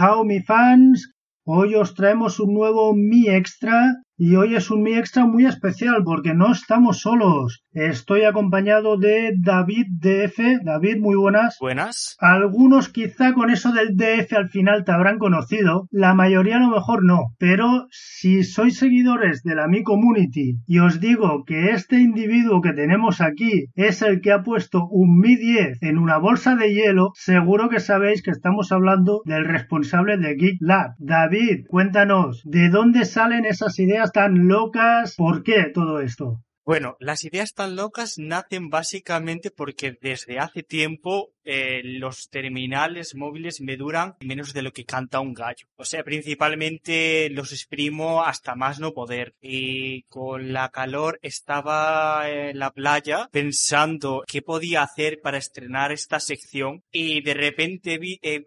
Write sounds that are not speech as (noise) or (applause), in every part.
Hao mi fans, hoy os traemos un nuevo Mi Extra y hoy es un Mi Extra muy especial porque no estamos solos. Estoy acompañado de David DF. David, muy buenas. Buenas. Algunos quizá con eso del DF al final te habrán conocido, la mayoría a lo mejor no, pero si sois seguidores de la Mi Community y os digo que este individuo que tenemos aquí es el que ha puesto un Mi 10 en una bolsa de hielo, seguro que sabéis que estamos hablando del responsable de Geek Lab. David, cuéntanos, ¿de dónde salen esas ideas tan locas? ¿Por qué todo esto? Bueno, las ideas tan locas nacen básicamente porque desde hace tiempo eh, los terminales móviles me duran menos de lo que canta un gallo. O sea, principalmente los exprimo hasta más no poder. Y con la calor estaba en la playa pensando qué podía hacer para estrenar esta sección y de repente vi, he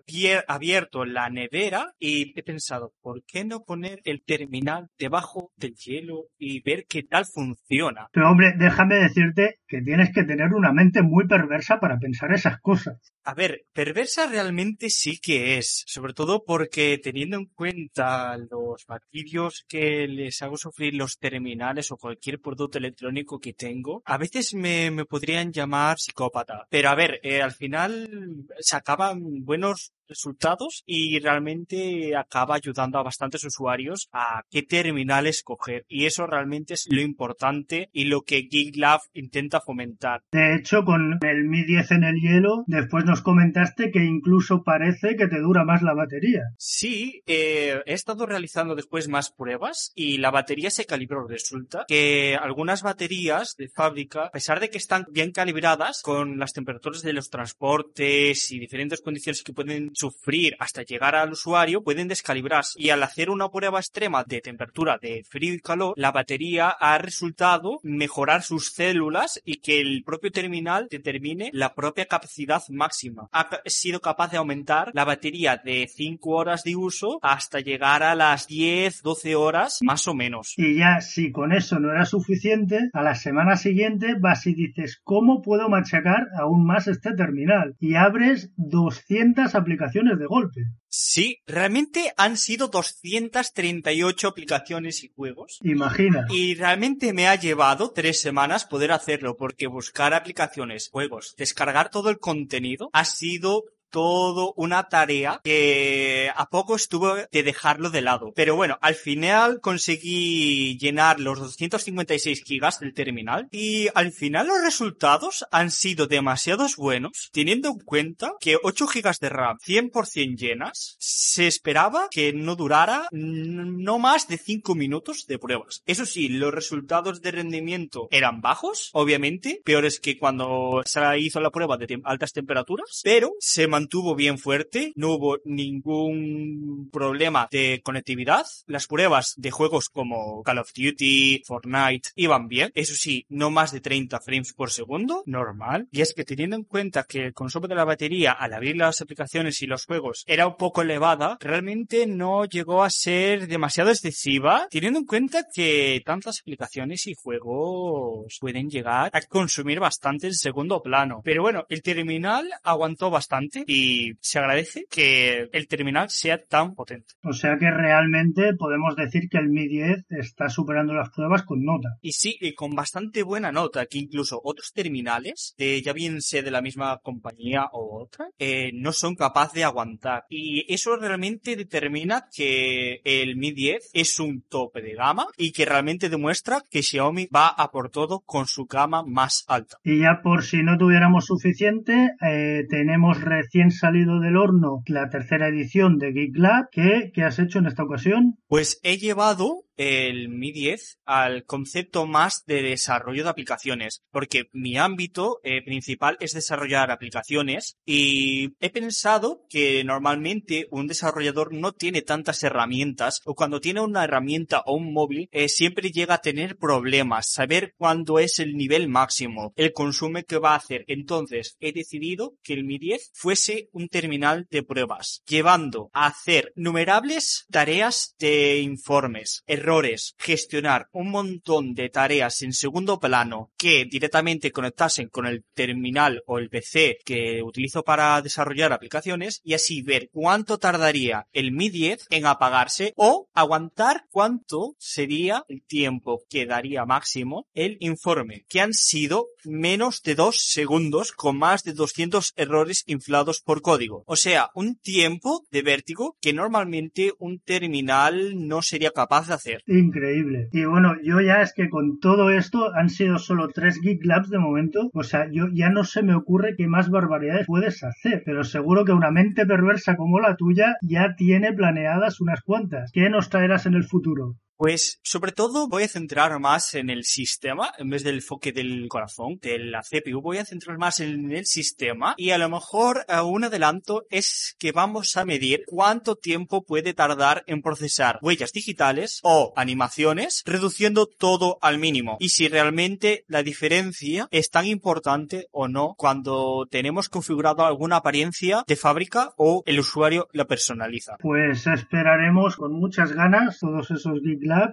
abierto la nevera y he pensado, ¿por qué no poner el terminal debajo del hielo y ver qué tal funciona? Pero hombre, déjame decirte que tienes que tener una mente muy perversa para pensar esas cosas. (laughs) A ver, perversa realmente sí que es, sobre todo porque teniendo en cuenta los martirios que les hago sufrir los terminales o cualquier producto electrónico que tengo, a veces me, me podrían llamar psicópata. Pero a ver, eh, al final se acaban buenos resultados y realmente acaba ayudando a bastantes usuarios a qué terminal escoger. Y eso realmente es lo importante y lo que GeekLab intenta fomentar. De hecho, con el Mi 10 en el hielo, después nos comentaste que incluso parece que te dura más la batería. Sí, eh, he estado realizando después más pruebas y la batería se calibró. Resulta que algunas baterías de fábrica, a pesar de que están bien calibradas con las temperaturas de los transportes y diferentes condiciones que pueden sufrir hasta llegar al usuario, pueden descalibrarse. Y al hacer una prueba extrema de temperatura de frío y calor, la batería ha resultado mejorar sus células y que el propio terminal determine la propia capacidad máxima. Ha sido capaz de aumentar la batería de 5 horas de uso hasta llegar a las 10, 12 horas más o menos. Y ya si con eso no era suficiente, a la semana siguiente vas y dices, ¿cómo puedo machacar aún más este terminal? Y abres 200 aplicaciones de golpe. Sí, realmente han sido 238 aplicaciones y juegos. Imagina. Y realmente me ha llevado tres semanas poder hacerlo porque buscar aplicaciones, juegos, descargar todo el contenido ha sido todo una tarea que a poco estuvo de dejarlo de lado. Pero bueno, al final conseguí llenar los 256 gigas del terminal y al final los resultados han sido demasiados buenos teniendo en cuenta que 8 gigas de RAM 100% llenas se esperaba que no durara no más de 5 minutos de pruebas. Eso sí, los resultados de rendimiento eran bajos, obviamente, peores que cuando se hizo la prueba de altas temperaturas, pero se mantuvo bien fuerte, no hubo ningún problema de conectividad. Las pruebas de juegos como Call of Duty, Fortnite iban bien. Eso sí, no más de 30 frames por segundo, normal. Y es que teniendo en cuenta que el consumo de la batería al abrir las aplicaciones y los juegos era un poco elevada, realmente no llegó a ser demasiado excesiva, teniendo en cuenta que tantas aplicaciones y juegos pueden llegar a consumir bastante en segundo plano. Pero bueno, el terminal aguantó bastante y se agradece que el terminal sea tan potente. O sea que realmente podemos decir que el Mi 10 está superando las pruebas con nota. Y sí, y con bastante buena nota, que incluso otros terminales, de, ya bien sea de la misma compañía o otra, eh, no son capaces de aguantar. Y eso realmente determina que el Mi 10 es un tope de gama y que realmente demuestra que Xiaomi va a por todo con su gama más alta. Y ya por si no tuviéramos suficiente, eh, tenemos recién recién salido del horno la tercera edición de Geek Lab. ¿Qué, qué has hecho en esta ocasión? Pues he llevado el Mi 10 al concepto más de desarrollo de aplicaciones, porque mi ámbito eh, principal es desarrollar aplicaciones y he pensado que normalmente un desarrollador no tiene tantas herramientas o cuando tiene una herramienta o un móvil eh, siempre llega a tener problemas, saber cuándo es el nivel máximo, el consumo que va a hacer. Entonces he decidido que el Mi 10 fuese un terminal de pruebas, llevando a hacer numerables tareas de informes, errores, gestionar un montón de tareas en segundo plano que directamente conectasen con el terminal o el PC que utilizo para desarrollar aplicaciones y así ver cuánto tardaría el Mi 10 en apagarse o aguantar cuánto sería el tiempo que daría máximo el informe, que han sido menos de dos segundos con más de 200 errores inflados por código. O sea, un tiempo de vértigo que normalmente un terminal no sería capaz de hacer. Increíble. Y bueno, yo ya es que con todo esto han sido solo tres Geek Labs de momento. O sea, yo ya no se me ocurre qué más barbaridades puedes hacer. Pero seguro que una mente perversa como la tuya ya tiene planeadas unas cuantas. ¿Qué nos traerás en el futuro? Pues sobre todo voy a centrar más en el sistema en vez del enfoque del corazón, de la CPU. Voy a centrar más en el sistema y a lo mejor uh, un adelanto es que vamos a medir cuánto tiempo puede tardar en procesar huellas digitales o animaciones, reduciendo todo al mínimo. Y si realmente la diferencia es tan importante o no cuando tenemos configurado alguna apariencia de fábrica o el usuario la personaliza. Pues esperaremos con muchas ganas todos esos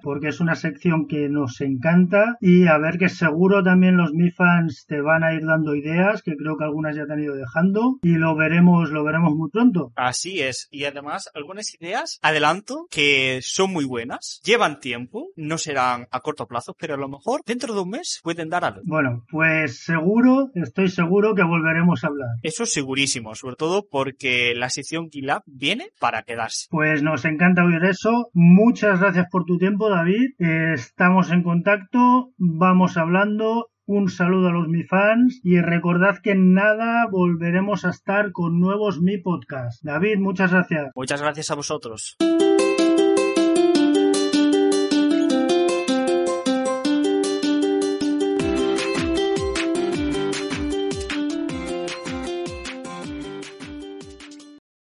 Porque es una sección que nos encanta y a ver que seguro también los Mi fans te van a ir dando ideas, que creo que algunas ya te han ido dejando y lo veremos, lo veremos muy pronto. Así es. Y además algunas ideas, adelanto, que son muy buenas, llevan tiempo, no serán a corto plazo, pero a lo mejor dentro de un mes pueden dar algo. Bueno, pues seguro, estoy seguro que volveremos a hablar. Eso segurísimo, sobre todo porque la sección GitLab viene para quedarse. Pues nos encanta oír eso. Muchas gracias por tu tiempo, David. estamos en contacto, vamos hablando. Un saludo a los Mi fans y recordad que en nada volveremos a estar con nuevos Mi Podcast. David, muchas gracias. Muchas gracias a vosotros.